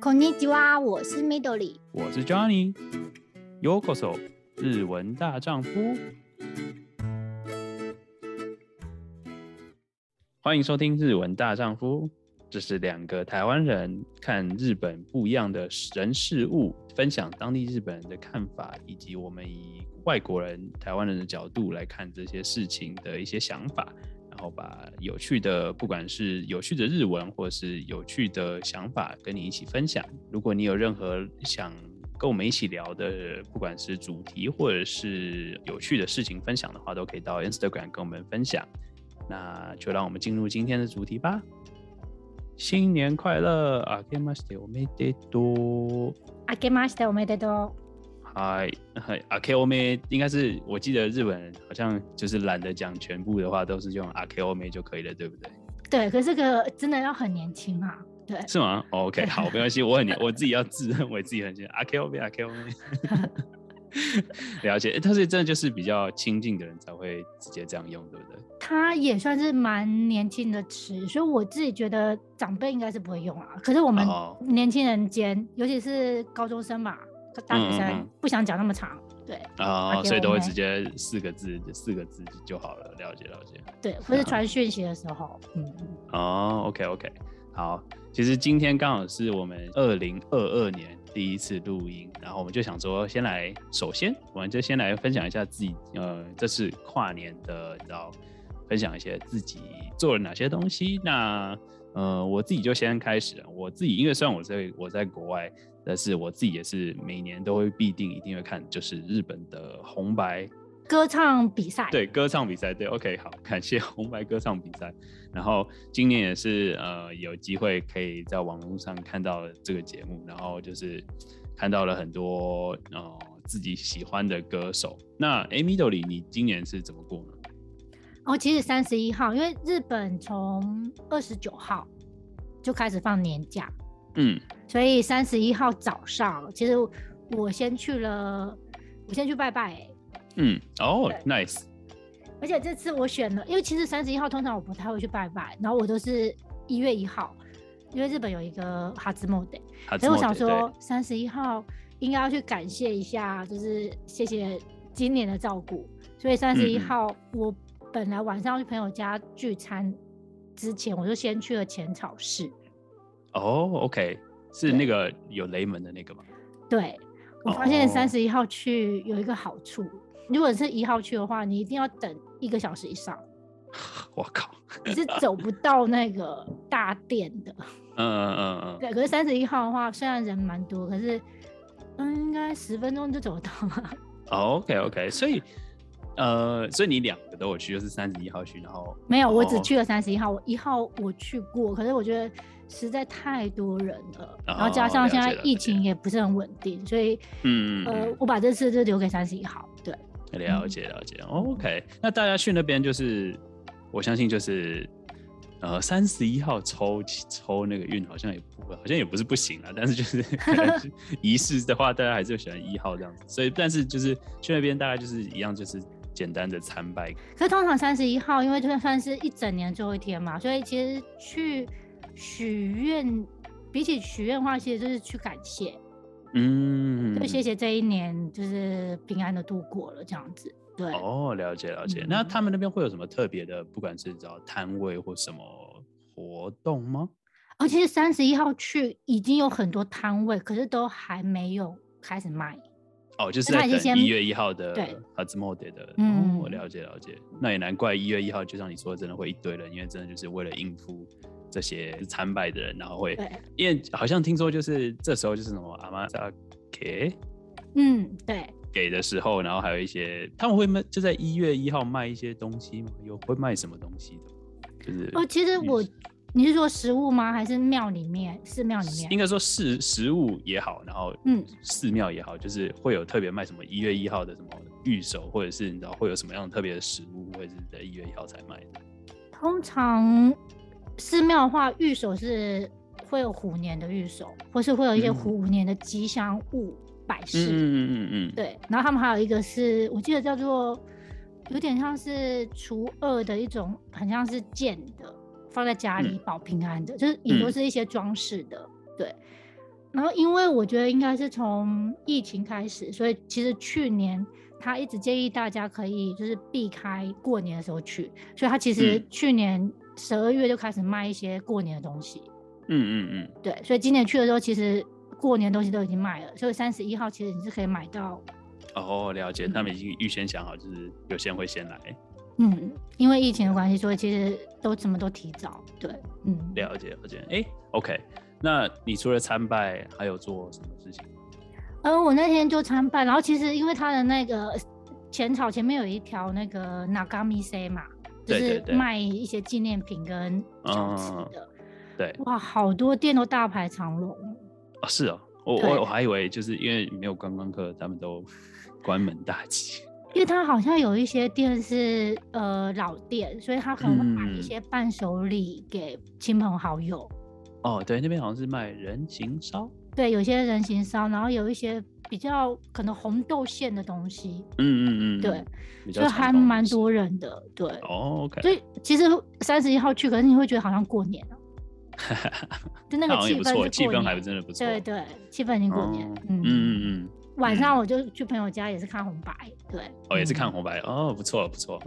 こんにちは，我是 Midori，我是 Johnny。Yokoso，日文大丈夫。欢迎收听《日文大丈夫》，这是两个台湾人看日本不一样的人事物，分享当地日本人的看法，以及我们以外国人、台湾人的角度来看这些事情的一些想法。 然后把有趣的，不管是有趣的日文，或是有趣的想法，跟你一起分享。如果你有任何想跟我们一起聊的，不管是主题或者是有趣的事情分享的话，都可以到 Instagram 跟我们分享。那就让我们进入今天的主题吧。新年快乐！あけましておめでとう。あけましておめでとう。 嗨嗨，阿 K O 妹应该是我记得日本人好像就是懒得讲全部的话，都是用阿 K O 妹就可以了，对不对？对，可是这个真的要很年轻啊，对，是吗？OK，好，没关系，我很年，我自己要自认为自己很年轻，阿 K O 妹，阿 K O 妹，了解，但是真的就是比较亲近的人才会直接这样用，对不对？他也算是蛮年轻的词，所以我自己觉得长辈应该是不会用啊。可是我们年轻人间，oh. 尤其是高中生嘛。大学生不想讲那么长，嗯、对啊，哦、所以都会直接四个字，四个字就好了。了解了解，对，或是传讯息的时候，嗯哦，OK OK，好，其实今天刚好是我们二零二二年第一次录音，然后我们就想说，先来，首先我们就先来分享一下自己，呃，这次跨年的，你知道分享一些自己做了哪些东西。那呃，我自己就先开始了，我自己因为虽然我在我在国外。但是我自己也是每年都会必定一定会看，就是日本的红白歌唱比赛。对，歌唱比赛。对，OK，好，感谢红白歌唱比赛。然后今年也是呃有机会可以在网络上看到这个节目，然后就是看到了很多呃自己喜欢的歌手。那 Amidori，你今年是怎么过呢？哦，其实三十一号，因为日本从二十九号就开始放年假。嗯，所以三十一号早上，其实我先去了，我先去拜拜、欸。嗯，哦，nice。而且这次我选了，因为其实三十一号通常我不太会去拜拜，然后我都是一月一号，因为日本有一个哈兹莫德，所以我想说三十一号应该要去感谢一下，就是谢谢今年的照顾。所以三十一号我本来晚上要去朋友家聚餐之前，我就先去了浅草寺。哦、oh，OK，是那个有雷门的那个吗？对，我发现三十一号去有一个好处，哦、如果是一号去的话，你一定要等一个小时以上。我靠，你是走不到那个大殿的。嗯嗯嗯嗯。对，可是三十一号的话，虽然人蛮多，可是嗯，应该十分钟就走得到了。OK OK，所以呃，所以你两个都有去，就是三十一号去，然后没有，我只去了三十一号，我一号我去过，可是我觉得。实在太多人了，哦，然后加上现在疫情也不是很稳定，所以嗯呃，我把这次就留给三十一号。对，了解了解。OK，那大家去那边就是，我相信就是呃三十一号抽抽那个运好像也不会，好像也不是不行啊，但是就 是仪式的话，大家还是喜欢一号这样子。所以，但是就是去那边大概就是一样，就是简单的参拜。可是通常三十一号，因为就算是一整年最后一天嘛，所以其实去。许愿，比起许愿的话，其实就是去感谢，嗯，就谢谢这一年就是平安的度过了这样子。对，哦，了解了解。嗯、那他们那边会有什么特别的，不管是找摊位或什么活动吗？哦，其实三十一号去已经有很多摊位，可是都还没有开始卖。哦，就是在等一月一号的对初诣的。嗯，我了解了解。那也难怪一月一号就像你说的，真的会一堆人，因为真的就是为了应付。这些参拜的人，然后会，因为好像听说就是这时候就是什么阿妈扎给，嗯，对，给的时候，然后还有一些他们会卖，就在一月一号卖一些东西吗？有会卖什么东西的？就是哦，其实我你是说食物吗？还是庙里面寺庙里面？应该说食食物也好，然后嗯，寺庙也好，就是会有特别卖什么一月一号的什么玉手，或者是你知道会有什么样特别的食物，会是在一月一号才卖的？通常。寺庙的话，玉手是会有虎年的玉手，或是会有一些虎年的吉祥物摆饰。嗯嗯嗯嗯。对，然后他们还有一个是我记得叫做有点像是除恶的一种，很像是剑的，放在家里保平安的，嗯、就是也都是一些装饰的。对，然后因为我觉得应该是从疫情开始，所以其实去年他一直建议大家可以就是避开过年的时候去，所以他其实去年十二月就开始卖一些过年的东西。嗯嗯嗯，对，所以今年去的时候，其实过年东西都已经卖了，所以三十一号其实你是可以买到。哦，了解，他们已经预先想好，就是有些人会先来。嗯，因为疫情的关系，所以其实都什么都提早。对，嗯，了解了解。哎、欸，OK，那你除了参拜，还有做什么事情？呃，我那天就参拜，然后其实因为他的那个浅草前面有一条那个 Nagamisei 嘛，就是卖一些纪念品跟小吃的。对，哇，好多店都大排长龙。哦，是哦，我我我还以为就是因为没有观光客，他们都。关门大吉，因为他好像有一些店是呃老店，所以他可能会买一些伴手礼给亲朋好友。嗯、哦，对，那边好像是卖人情烧，对，有些人情烧，然后有一些比较可能红豆馅的东西。嗯嗯嗯，对，所以还蛮多人的。对，哦，OK。所以其实三十一号去，可是你会觉得好像过年了，就那个气氛气氛还真的不错。对对，气氛已经过年。嗯嗯嗯嗯。晚上我就去朋友家，也是看红白，对，哦，也是看红白，哦，不错不错。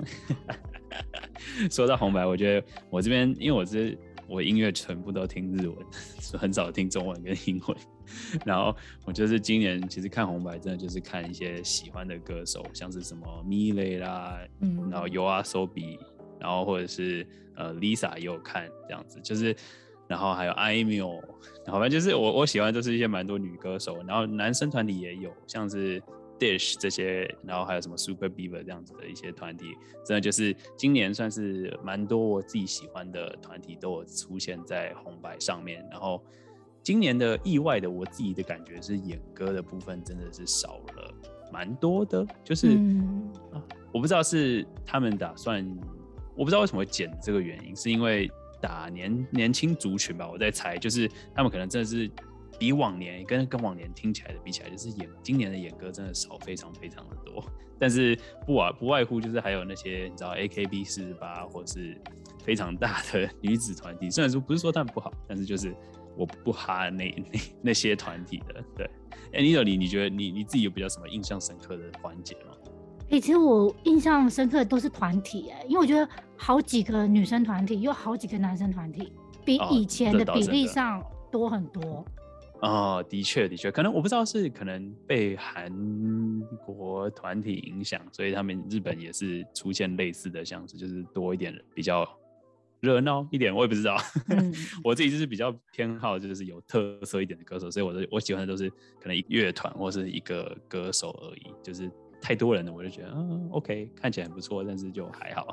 说到红白，我觉得我这边，因为我是我音乐全部都听日文，很少听中文跟英文。然后我就是今年其实看红白，真的就是看一些喜欢的歌手，像是什么 Milet 啦，嗯，然后 YOASOBI，然后或者是呃 Lisa 也有看这样子，就是。然后还有后反正就是我我喜欢都是一些蛮多女歌手，然后男生团体也有，像是 Dish 这些，然后还有什么 Super Beaver 这样子的一些团体，真的就是今年算是蛮多我自己喜欢的团体都有出现在红白上面。然后今年的意外的我自己的感觉是演歌的部分真的是少了蛮多的，就是、嗯啊、我不知道是他们打算，我不知道为什么会剪这个原因，是因为。打年年轻族群吧，我在猜，就是他们可能真的是比往年跟跟往年听起来的比起来，就是演今年的演歌真的少非常非常的多。但是不外不外乎就是还有那些你知道 AKB 四十八或是非常大的女子团体，虽然说不是说他们不好，但是就是我不哈那 那那些团体的。对，哎、欸，妮可你你觉得你你自己有比较什么印象深刻的环节吗？哎、欸，其实我印象深刻的都是团体，哎，因为我觉得好几个女生团体，有好几个男生团体，比以前的比例上多很多。哦，的确的确，可能我不知道是可能被韩国团体影响，所以他们日本也是出现类似的像是就是多一点比较热闹一点，我也不知道。嗯、我自己就是比较偏好就是有特色一点的歌手，所以我的我喜欢的都是可能一乐团或是一个歌手而已，就是。太多人了，我就觉得嗯，OK，看起来很不错，但是就还好。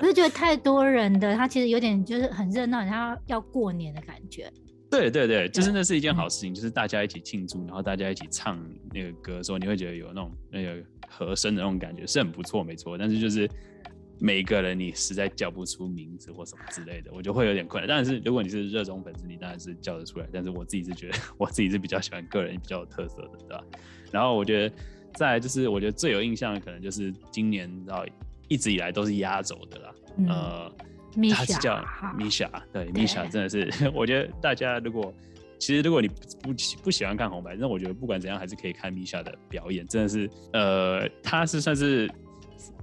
我是觉得太多人的，他其实有点就是很热闹，然后要过年的感觉。对对对，就是那是一件好事情，就是大家一起庆祝，然后大家一起唱那个歌的时候，你会觉得有那种那个和声的那种感觉，是很不错，没错。但是就是每个人你实在叫不出名字或什么之类的，我就会有点困难。但是如果你是热衷粉丝，你当然是叫得出来。但是我自己是觉得，我自己是比较喜欢个人比较有特色的，对吧？然后我觉得。再来就是，我觉得最有印象的可能就是今年，然后一直以来都是压轴的啦。嗯、呃，他是叫 Misha，对，Misha 真的是，我觉得大家如果其实如果你不不不喜欢看红白，那我觉得不管怎样还是可以看 Misha 的表演，真的是，呃，她是算是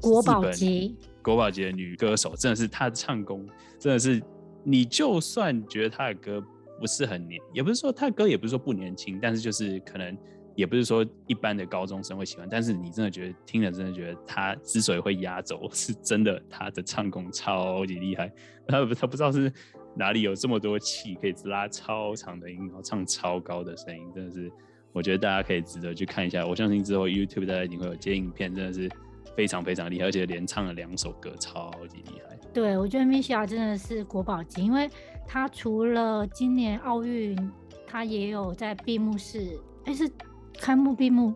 国宝级国宝级的女歌手，真的是她的唱功真的是，你就算觉得她的歌不是很年，也不是说她的歌也不是说不年轻，但是就是可能。也不是说一般的高中生会喜欢，但是你真的觉得听了真的觉得他之所以会压轴，是真的他的唱功超级厉害，他不他不知道是哪里有这么多气可以拉超长的音，然后唱超高的声音，真的是我觉得大家可以值得去看一下。我相信之后 YouTube 大家一定会有接影片，真的是非常非常厉害，而且连唱了两首歌，超级厉害。对，我觉得 Misha 真的是国宝级，因为他除了今年奥运，他也有在闭幕式，哎是。开幕闭幕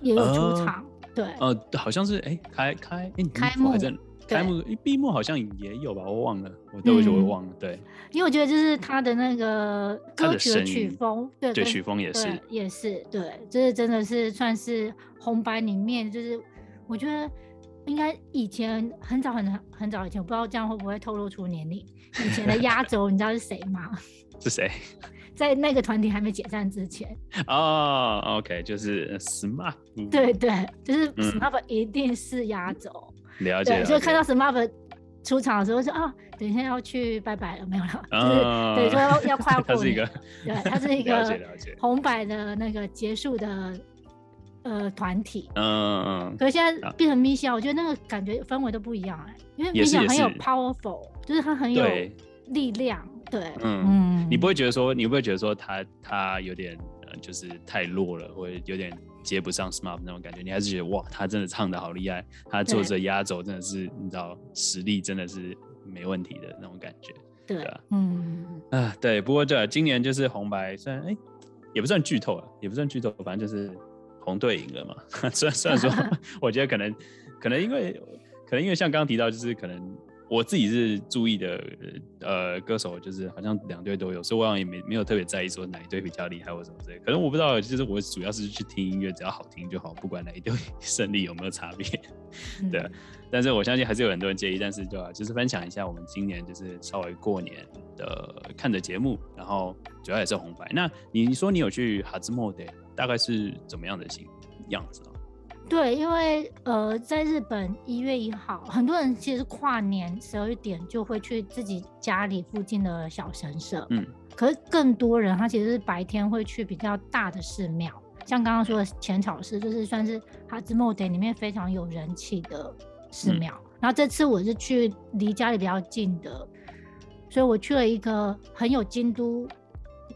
也有出场，呃、对，呃，好像是哎，开开哎，开幕在开幕闭幕好像也有吧，我忘了，我都会忘了，对，因为我觉得就是他的那个歌曲的曲风，对，对，曲风也是。也是对，就是真的是算是红白里面，就是我觉得应该以前很早很很早以前，我不知道这样会不会透露出年龄，以前的压轴你知道是谁吗？是谁？在那个团体还没解散之前。哦，OK，就是 SMAP。对对，就是 SMAP 一定是压轴。了解。所以看到 SMAP 出场的时候说啊，等一下要去拜拜了，没有了，就是对，说要要快要 过年。对，它是一 个红白的那个结束的。呃，团体，嗯嗯嗯，可是现在变成 Misia，我觉得那个感觉氛围都不一样哎，因为 Misia 很有 powerful，就是他很有力量，对，嗯嗯，你不会觉得说，你不会觉得说他他有点呃，就是太弱了，或者有点接不上 smart 那种感觉，你还是觉得哇，他真的唱的好厉害，他做着压轴真的是，你知道实力真的是没问题的那种感觉，对。啊，嗯。啊对，不过这今年就是红白，虽然哎也不算剧透啊，也不算剧透，反正就是。红队赢了嘛？虽然虽然说，我觉得可能可能因为可能因为像刚刚提到，就是可能我自己是注意的呃歌手，就是好像两队都有，所以我好像也没没有特别在意说哪一队比较厉害或什么之类。可能我不知道，就是我主要是去听音乐，只要好听就好，不管哪一队 胜利有没有差别。对，嗯、但是我相信还是有很多人介意。但是对吧？就是分享一下我们今年就是稍微过年的看的节目，然后主要也是红白。那你说你有去哈兹莫德？大概是怎么样的形样子啊？对，因为呃，在日本一月一号，很多人其实跨年十二点就会去自己家里附近的小神社，嗯，可是更多人他其实是白天会去比较大的寺庙，像刚刚说的浅草寺，就是算是哈兹莫德里面非常有人气的寺庙。嗯、然后这次我是去离家里比较近的，所以我去了一个很有京都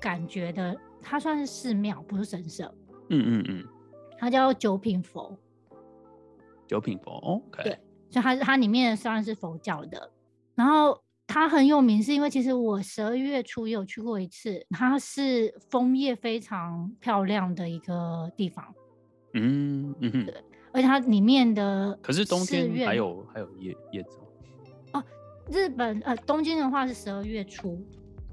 感觉的。它算是寺庙，不是神社。嗯嗯嗯，它叫九品佛。九品佛，OK。对，所以它它里面算是佛教的。然后它很有名，是因为其实我十二月初也有去过一次。它是枫叶非常漂亮的一个地方。嗯嗯哼，对，而且它里面的可是冬天还有还有叶叶子哦。日本呃，东京的话是十二月初。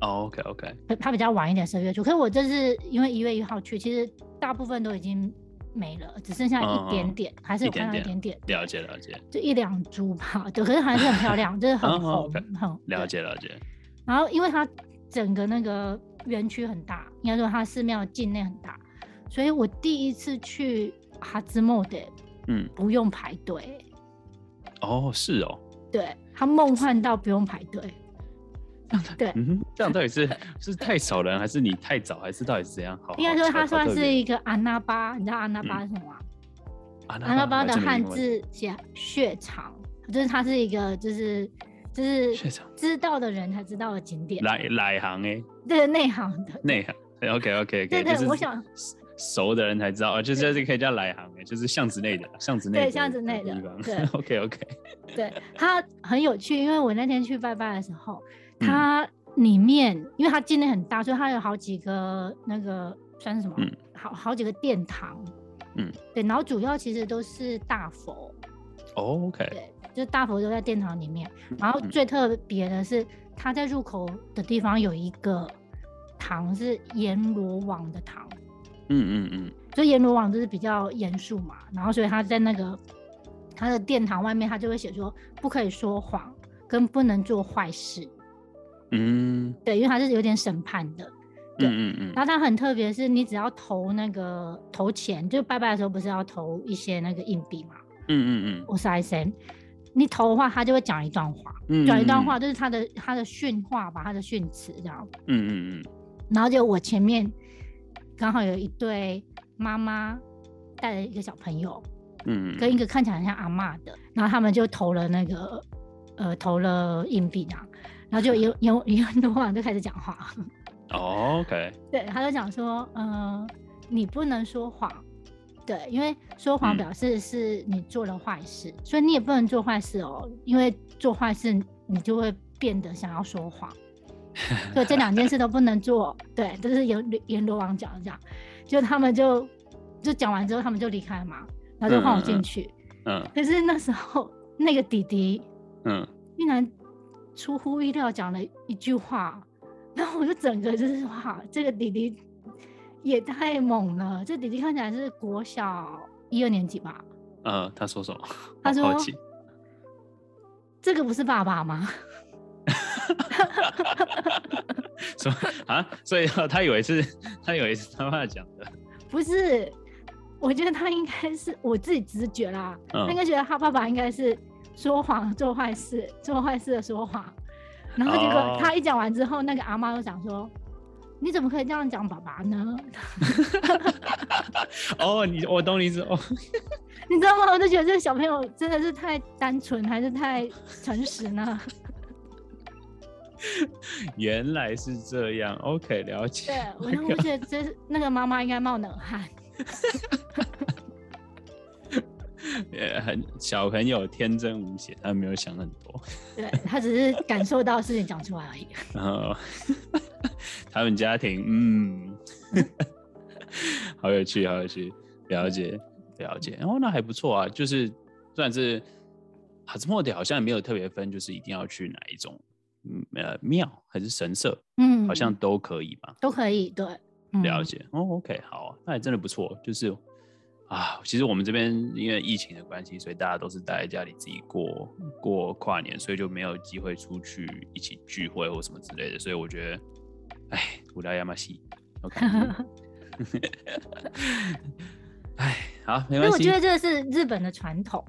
哦、okay, okay. 它比较晚一点，十二月初。可是我这是因为一月一号去，其实大部分都已经没了，只剩下一点点，嗯、还是有看到一点点。了解了解，就一两株吧。对，可是还是很漂亮，就是很红，很了解了解。然后，因为它整个那个园区很大，应该说它寺庙境内很大，所以我第一次去哈兹莫德，嗯，不用排队。哦，是哦。对，它梦幻到不用排队。对，嗯，这样到底是是太少人，还是你太早，还是到底是怎样？好，应该说它算是一个阿那巴，你知道阿那巴是什么吗？阿那巴的汉字写血场，就是它是一个，就是就是知道的人才知道的景点。来来行哎，对，内行的内行。OK OK，对对，我想熟的人才知道，啊，就是这可以叫来行哎，就是巷子内的巷子内对巷子内的地方。对，OK OK，对，它很有趣，因为我那天去拜拜的时候。它里面，因为它境内很大，所以它有好几个那个算是什么？嗯、好好几个殿堂。嗯，对，然后主要其实都是大佛。哦，OK。对，就是大佛都在殿堂里面。然后最特别的是，它在入口的地方有一个堂是阎罗王的堂。嗯嗯嗯。所以阎罗王就是比较严肃嘛，然后所以他在那个他的殿堂外面，他就会写说不可以说谎，跟不能做坏事。嗯，对，因为它是有点审判的，对，嗯嗯嗯。然后它很特别，是你只要投那个投钱，就拜拜的时候不是要投一些那个硬币嘛？嗯嗯嗯。我是 I C，你投的话，他就会讲一段话，讲、嗯嗯、一段话就是他的他的训话吧，他的训词这样。嗯嗯嗯。然后就我前面刚好有一对妈妈带了一个小朋友，嗯，跟一个看起来很像阿嬷的，然后他们就投了那个呃投了硬币啊。然后就有有有很多人就开始讲话。哦，OK。对，他就讲说，嗯、呃，你不能说谎，对，因为说谎表示是你做了坏事，嗯、所以你也不能做坏事哦，因为做坏事你就会变得想要说谎，所以这两件事都不能做。对，这、就是阎阎罗王讲的这样，就他们就就讲完之后，他们就离开了嘛，然后就放我进去。嗯，嗯。可是那时候那个弟弟，嗯，竟然。出乎意料讲了一句话，然后我就整个就是哇，这个弟弟也太猛了！这弟弟看起来是国小一二年级吧？呃，他说什么？他说：“这个不是爸爸吗？”什么啊？所以他以为是，他以为是他爸讲的。不是，我觉得他应该是我自己直觉啦。嗯、他应该觉得他爸爸应该是说谎、做坏事、做坏事的说谎。然后结果他一讲完之后，哦、那个阿妈又想说：“你怎么可以这样讲爸爸呢？” 哦，你我懂你意思哦。你知道吗？我就觉得这个小朋友真的是太单纯，还是太诚实呢？原来是这样，OK，了解。对，我就觉得这是那个妈妈应该冒冷汗。也很小朋友天真无邪，他没有想很多。对，他只是感受到事情讲出来而已。然后他们家庭，嗯，好有趣，好有趣，了解。了解，然后、哦、那还不错啊，就是算是哈兹莫迪好像也没有特别分，就是一定要去哪一种呃庙还是神社，嗯，好像都可以吧？都可以，对，了解。嗯、哦，OK，好，那也真的不错。就是啊，其实我们这边因为疫情的关系，所以大家都是待在家里自己过过跨年，所以就没有机会出去一起聚会或什么之类的。所以我觉得，哎，无聊亚马西，OK。哎，好，没关系。因为我觉得这个是日本的传统。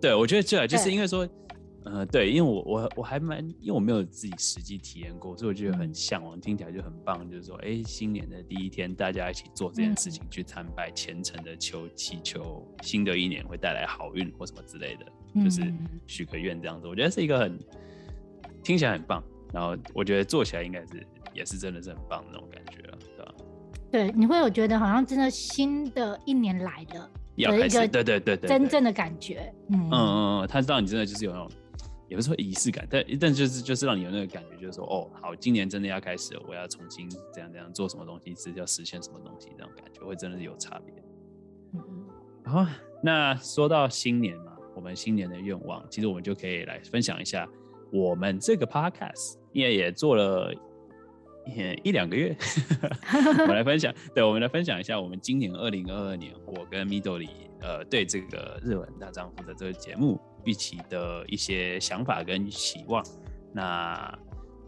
对，我觉得这就是因为说，对呃，对，因为我我我还蛮，因为我没有自己实际体验过，所以我觉得很向往，听起来就很棒。就是说，哎，新年的第一天，大家一起做这件事情，去参拜，虔诚的求祈求新的一年会带来好运或什么之类的，就是许个愿这样子。我觉得是一个很听起来很棒，然后我觉得做起来应该是也是真的是很棒的那种感觉。对，你会有觉得好像真的新的一年来了要开始，对对对对，真正的感觉，嗯嗯嗯，他知道你真的就是有那种，也不是说仪式感，但但就是就是让你有那个感觉，就是说哦，好，今年真的要开始了，我要重新这样这样做什么东西，是要实现什么东西，这种感觉会真的是有差别。好，那说到新年嘛，我们新年的愿望，其实我们就可以来分享一下我们这个 podcast，因为也做了。一两个月，我们来分享。对，我们来分享一下我们今年二零二二年，我跟 Midori 呃对这个日文大丈夫的这个节目预期的一些想法跟期望。那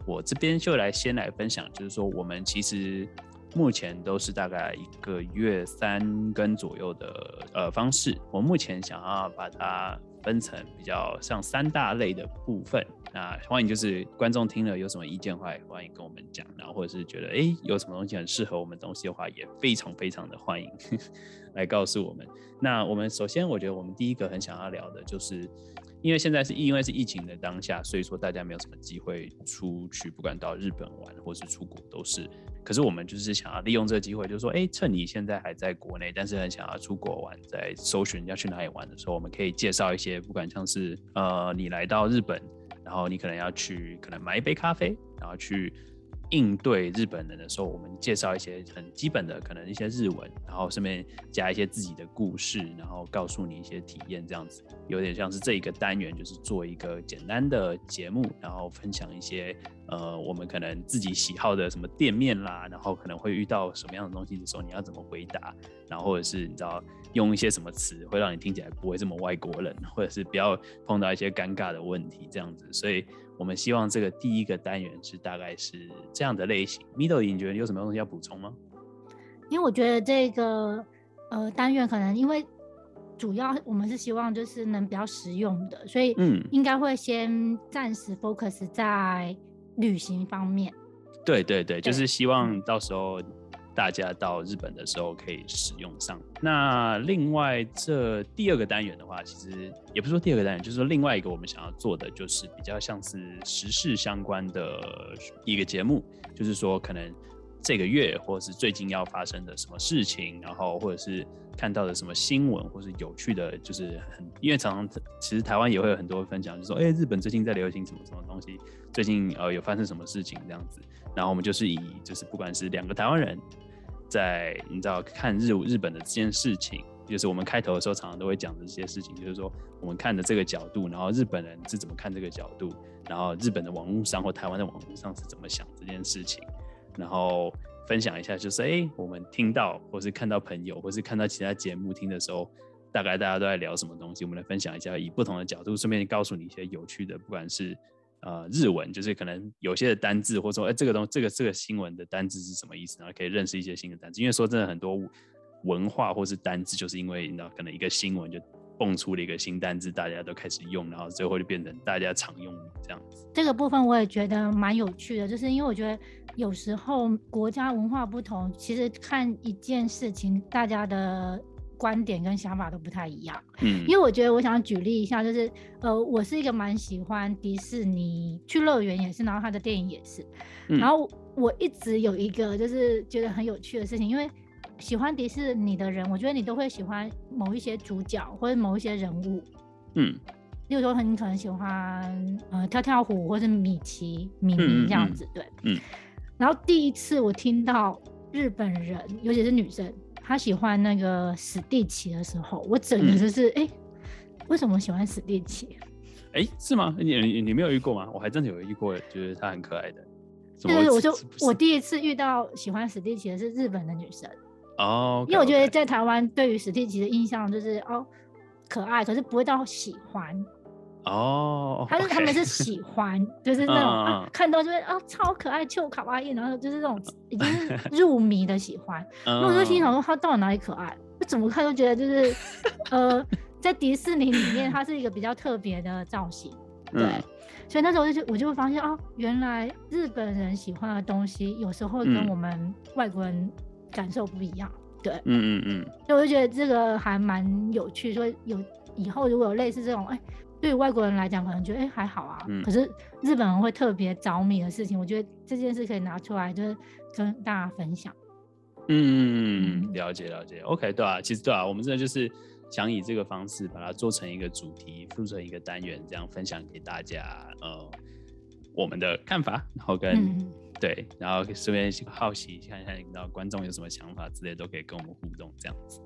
我这边就来先来分享，就是说我们其实目前都是大概一个月三更左右的呃方式。我目前想要把它。分成比较像三大类的部分，那欢迎就是观众听了有什么意见的话，欢迎跟我们讲，然后或者是觉得哎有什么东西很适合我们东西的话，也非常非常的欢迎 来告诉我们。那我们首先我觉得我们第一个很想要聊的就是，因为现在是因为是疫情的当下，所以说大家没有什么机会出去，不管到日本玩或是出国都是。可是我们就是想要利用这个机会，就是说，哎，趁你现在还在国内，但是很想要出国玩，在搜寻要去哪里玩的时候，我们可以介绍一些，不管像是呃，你来到日本，然后你可能要去，可能买一杯咖啡，然后去。应对日本人的时候，我们介绍一些很基本的，可能一些日文，然后顺便加一些自己的故事，然后告诉你一些体验，这样子有点像是这一个单元，就是做一个简单的节目，然后分享一些呃，我们可能自己喜好的什么店面啦，然后可能会遇到什么样的东西的时候，你要怎么回答，然后或者是你知道用一些什么词会让你听起来不会这么外国人，或者是不要碰到一些尴尬的问题，这样子，所以。我们希望这个第一个单元是大概是这样的类型。Middle，你觉得有什么东西要补充吗？因为我觉得这个呃单元可能因为主要我们是希望就是能比较实用的，所以嗯，应该会先暂时 focus 在旅行方面。对对对，就是希望到时候。大家到日本的时候可以使用上。那另外这第二个单元的话，其实也不是说第二个单元，就是说另外一个我们想要做的，就是比较像是时事相关的一个节目，就是说可能这个月或者是最近要发生的什么事情，然后或者是看到的什么新闻，或是有趣的，就是很因为常常其实台湾也会有很多分享，就说哎，日本最近在流行什么什么东西，最近呃有发生什么事情这样子。然后我们就是以就是不管是两个台湾人。在你知道看日日本的这件事情，就是我们开头的时候常常都会讲的这些事情，就是说我们看的这个角度，然后日本人是怎么看这个角度，然后日本的网络上或台湾的网络上是怎么想这件事情，然后分享一下，就是哎，我们听到或是看到朋友或是看到其他节目听的时候，大概大家都在聊什么东西，我们来分享一下，以不同的角度，顺便告诉你一些有趣的，不管是呃日文，就是可能有些的单字，或者说哎、这个东这个这个新闻的单字是什么意思，然后可以认识一些新的单字。因为说真的，很多文化或是单字，就是因为你知道可能一个新闻就。蹦出了一个新单字，大家都开始用，然后最后就变成大家常用这样子。这个部分我也觉得蛮有趣的，就是因为我觉得有时候国家文化不同，其实看一件事情，大家的观点跟想法都不太一样。嗯，因为我觉得我想举例一下，就是呃，我是一个蛮喜欢迪士尼，去乐园也是，然后他的电影也是，嗯，然后我一直有一个就是觉得很有趣的事情，因为。喜欢迪士尼的人，我觉得你都会喜欢某一些主角或者某一些人物，嗯，例如说你可能喜欢呃跳跳虎或者米奇、米妮这样子，嗯、对，嗯。然后第一次我听到日本人，尤其是女生，她喜欢那个史蒂奇的时候，我整个就是哎、嗯欸，为什么喜欢史蒂奇？哎、欸，是吗？你你没有遇过吗？我还真的有遇过，觉得她很可爱的。就是我就我第一次遇到喜欢史蒂奇的是日本的女生。哦，因为我觉得在台湾对于史蒂奇的印象就是哦可爱，可是不会到喜欢哦。他是他们是喜欢，就是那种啊看到就会啊超可爱，就卡哇伊，然后就是那种 已经是入迷的喜欢。那我就心想说他到底哪里可爱？我怎么看都觉得就是呃在迪士尼里面，它是一个比较特别的造型。对，所以那时候我就我就会发现哦，原来日本人喜欢的东西有时候跟我们外国人。感受不一样，对，嗯嗯嗯，所以我就觉得这个还蛮有趣。说有以后如果有类似这种，哎、欸，对于外国人来讲，可能觉得哎、欸、还好啊。嗯、可是日本人会特别着迷的事情，我觉得这件事可以拿出来，就是跟大家分享。嗯嗯，了解了解。OK，对啊，其实对啊，我们真的就是想以这个方式把它做成一个主题，做成一个单元，这样分享给大家。呃，我们的看法，然后跟。嗯对，然后顺便好奇看一下，你知道观众有什么想法之类，都可以跟我们互动这样子。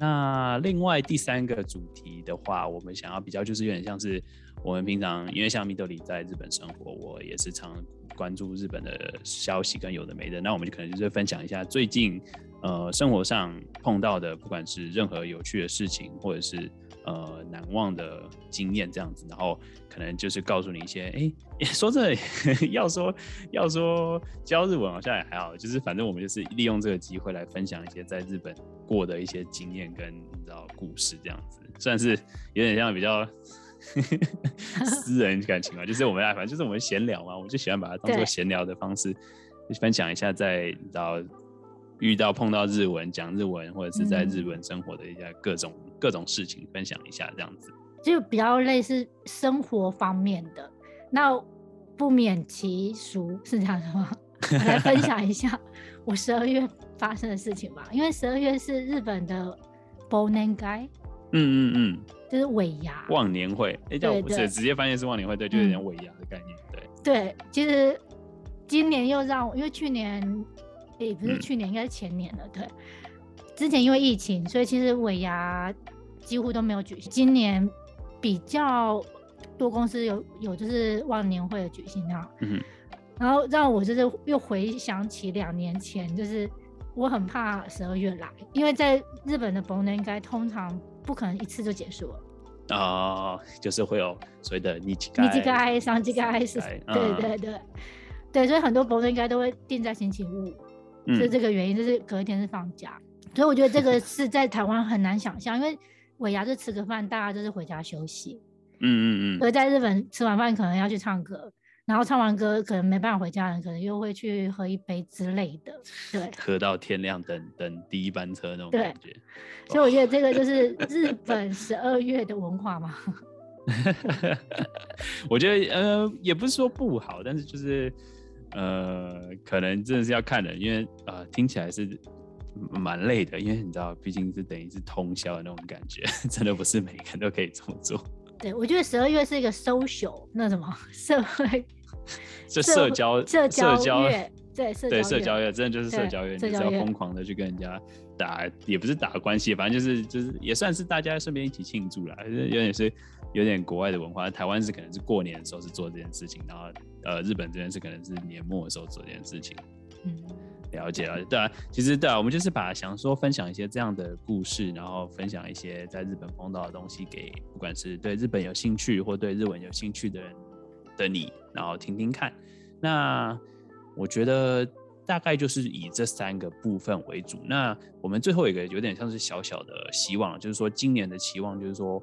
那另外第三个主题的话，我们想要比较就是有点像是我们平常，因为像 Midori 在日本生活，我也是常关注日本的消息跟有的没的，那我们就可能就是分享一下最近呃生活上碰到的，不管是任何有趣的事情，或者是。呃，难忘的经验这样子，然后可能就是告诉你一些，哎、说这 要说要说教日文好像也还好，就是反正我们就是利用这个机会来分享一些在日本过的一些经验跟你知道故事这样子，算是有点像比较 私人感情嘛，就是我们爱反正就是我们闲聊嘛，我们就喜欢把它当做闲聊的方式分享一下在你知道。遇到碰到日文讲日文，或者是在日本生活的一些各种、嗯、各种事情分享一下，这样子就比较类似生活方面的。那不免其俗是这样的吗？我来分享一下我十二月发生的事情吧。因为十二月是日本的忘年会，嗯嗯嗯，就是尾牙忘年会。哎、欸，叫不是直接翻译是忘年会，对，就有点尾牙的概念，对。对，其实今年又让我，因为去年。也、欸、不是去年，应该是前年了。嗯、对，之前因为疫情，所以其实尾牙几乎都没有举行。今年比较多公司有有就是忘年会的举行啊。嗯。然后让我就是又回想起两年前，就是我很怕十二月来，因为在日本的逢年会通常不可能一次就结束了。哦，就是会有所谓的日次会、日次会、三次会是，对对对，对，所以很多逢年会都会定在星期五。是这个原因，就是隔一天是放假，嗯、所以我觉得这个是在台湾很难想象，因为尾牙就吃个饭，大家就是回家休息。嗯嗯嗯。而在日本吃完饭可能要去唱歌，然后唱完歌可能没办法回家，人可能又会去喝一杯之类的。对。喝到天亮等，等等第一班车那种感觉。所以我觉得这个就是 日本十二月的文化嘛。我觉得呃也不是说不好，但是就是。呃，可能真的是要看人，因为呃，听起来是蛮累的，因为你知道，毕竟是等于是通宵的那种感觉，真的不是每个人都可以这么做。对，我觉得十二月是一个 social，那什么 社会，这社交社交月，对对社交月，真的就是社交月，你只要疯狂的去跟人家打，也不是打关系，反正就是就是也算是大家顺便一起庆祝啦，有点是有点国外的文化，台湾是可能是过年的时候是做这件事情，然后。呃，日本这边是可能是年末的时候做这件事情，嗯，了解了，对啊，其实对啊，我们就是把想说分享一些这样的故事，然后分享一些在日本碰到的东西给不管是对日本有兴趣或对日文有兴趣的人的你，然后听听看。那我觉得大概就是以这三个部分为主。那我们最后一个有点像是小小的希望，就是说今年的期望，就是说。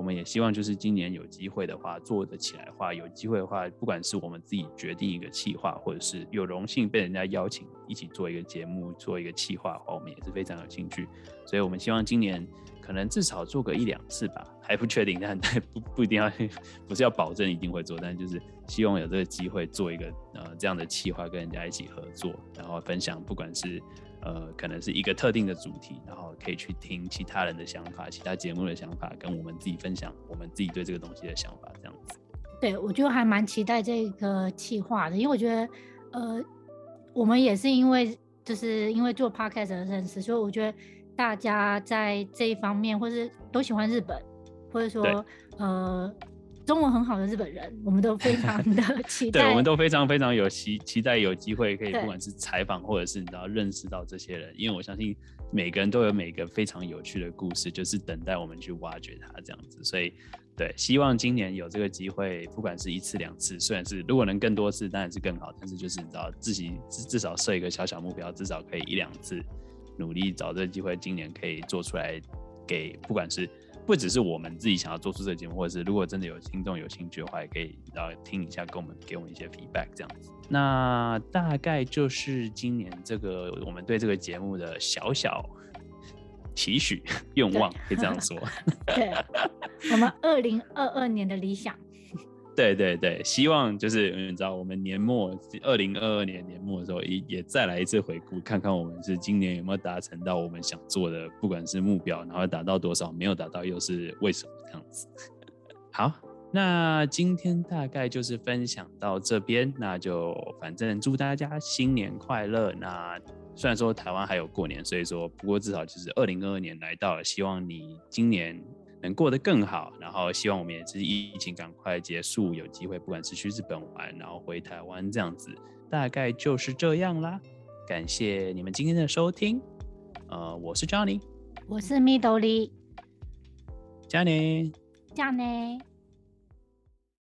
我们也希望，就是今年有机会的话，做得起来的话，有机会的话，不管是我们自己决定一个企划，或者是有荣幸被人家邀请一起做一个节目，做一个企划的话，我们也是非常有兴趣。所以，我们希望今年可能至少做个一两次吧，还不确定，但 不不一定要，不是要保证一定会做，但就是希望有这个机会做一个呃这样的企划，跟人家一起合作，然后分享，不管是。呃，可能是一个特定的主题，然后可以去听其他人的想法，其他节目的想法，跟我们自己分享我们自己对这个东西的想法，这样子。对，我觉得还蛮期待这个企划的，因为我觉得，呃，我们也是因为就是因为做 podcast 而认识，所以我觉得大家在这一方面，或是都喜欢日本，或者说呃。中文很好的日本人，我们都非常的 期待。对，我们都非常非常有期期待有机会可以，不管是采访或者是你知道认识到这些人，因为我相信每个人都有每个非常有趣的故事，就是等待我们去挖掘它这样子。所以，对，希望今年有这个机会，不管是一次两次，虽然是如果能更多次当然是更好，但是就是你知道自己至至少设一个小小目标，至少可以一两次努力找这个机会，今年可以做出来给不管是。不只是我们自己想要做出这个节目，或者是如果真的有听众有兴趣的话，也可以然后听一下，给我们给我们一些 feedback 这样子。那大概就是今年这个我们对这个节目的小小期许 愿望，可以这样说。对，我们二零二二年的理想。对对对，希望就是你知道，我们年末二零二二年年末的时候，也也再来一次回顾，看看我们是今年有没有达成到我们想做的，不管是目标，然后达到多少，没有达到又是为什么这样子。好，那今天大概就是分享到这边，那就反正祝大家新年快乐。那虽然说台湾还有过年，所以说不过至少就是二零二二年来到了，希望你今年。能过得更好，然后希望我们也是疫情赶快结束，有机会不管是去日本玩，然后回台湾这样子，大概就是这样啦。感谢你们今天的收听，呃，我是 Johnny，我是 Midori，加内，加内。